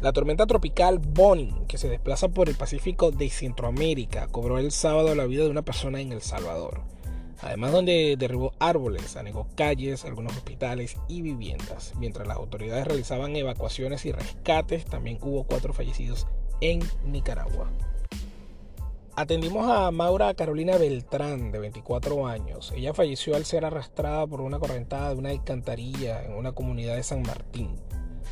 La tormenta tropical Bonnie, que se desplaza por el Pacífico de Centroamérica, cobró el sábado la vida de una persona en El Salvador. Además, donde derribó árboles, anegó calles, algunos hospitales y viviendas. Mientras las autoridades realizaban evacuaciones y rescates, también hubo cuatro fallecidos en Nicaragua. Atendimos a Maura Carolina Beltrán, de 24 años. Ella falleció al ser arrastrada por una correntada de una alcantarilla en una comunidad de San Martín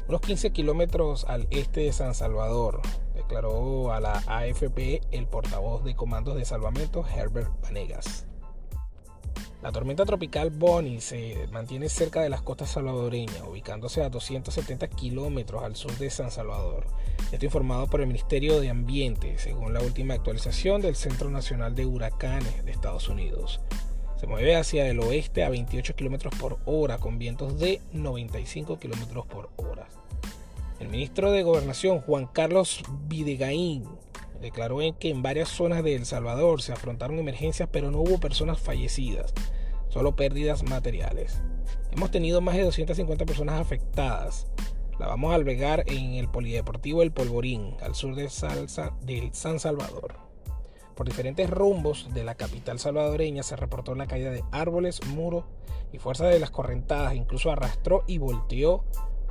unos 15 kilómetros al este de San Salvador, declaró a la AFP el portavoz de comandos de salvamento Herbert Vanegas. La tormenta tropical Bonnie se mantiene cerca de las costas salvadoreñas, ubicándose a 270 kilómetros al sur de San Salvador. Esto informado por el Ministerio de Ambiente, según la última actualización del Centro Nacional de Huracanes de Estados Unidos. Se mueve hacia el oeste a 28 km por hora con vientos de 95 km por hora. El ministro de Gobernación, Juan Carlos Videgaín, declaró que en varias zonas de El Salvador se afrontaron emergencias, pero no hubo personas fallecidas, solo pérdidas materiales. Hemos tenido más de 250 personas afectadas. La vamos a albergar en el Polideportivo El Polvorín, al sur de, de San Salvador. Por diferentes rumbos de la capital salvadoreña se reportó la caída de árboles, muros y fuerza de las correntadas. Incluso arrastró y volteó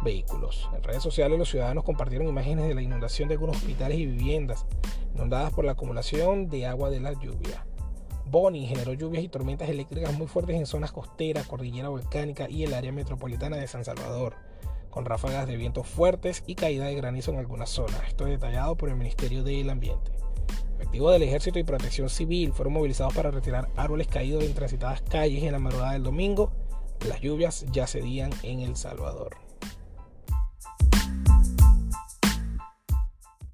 vehículos. En redes sociales los ciudadanos compartieron imágenes de la inundación de algunos hospitales y viviendas inundadas por la acumulación de agua de la lluvia. Bonnie generó lluvias y tormentas eléctricas muy fuertes en zonas costeras, cordillera volcánica y el área metropolitana de San Salvador, con ráfagas de vientos fuertes y caída de granizo en algunas zonas. Esto es detallado por el Ministerio del Ambiente. Efectivos del Ejército y Protección Civil fueron movilizados para retirar árboles caídos en transitadas calles en la madrugada del domingo. Las lluvias ya cedían en El Salvador.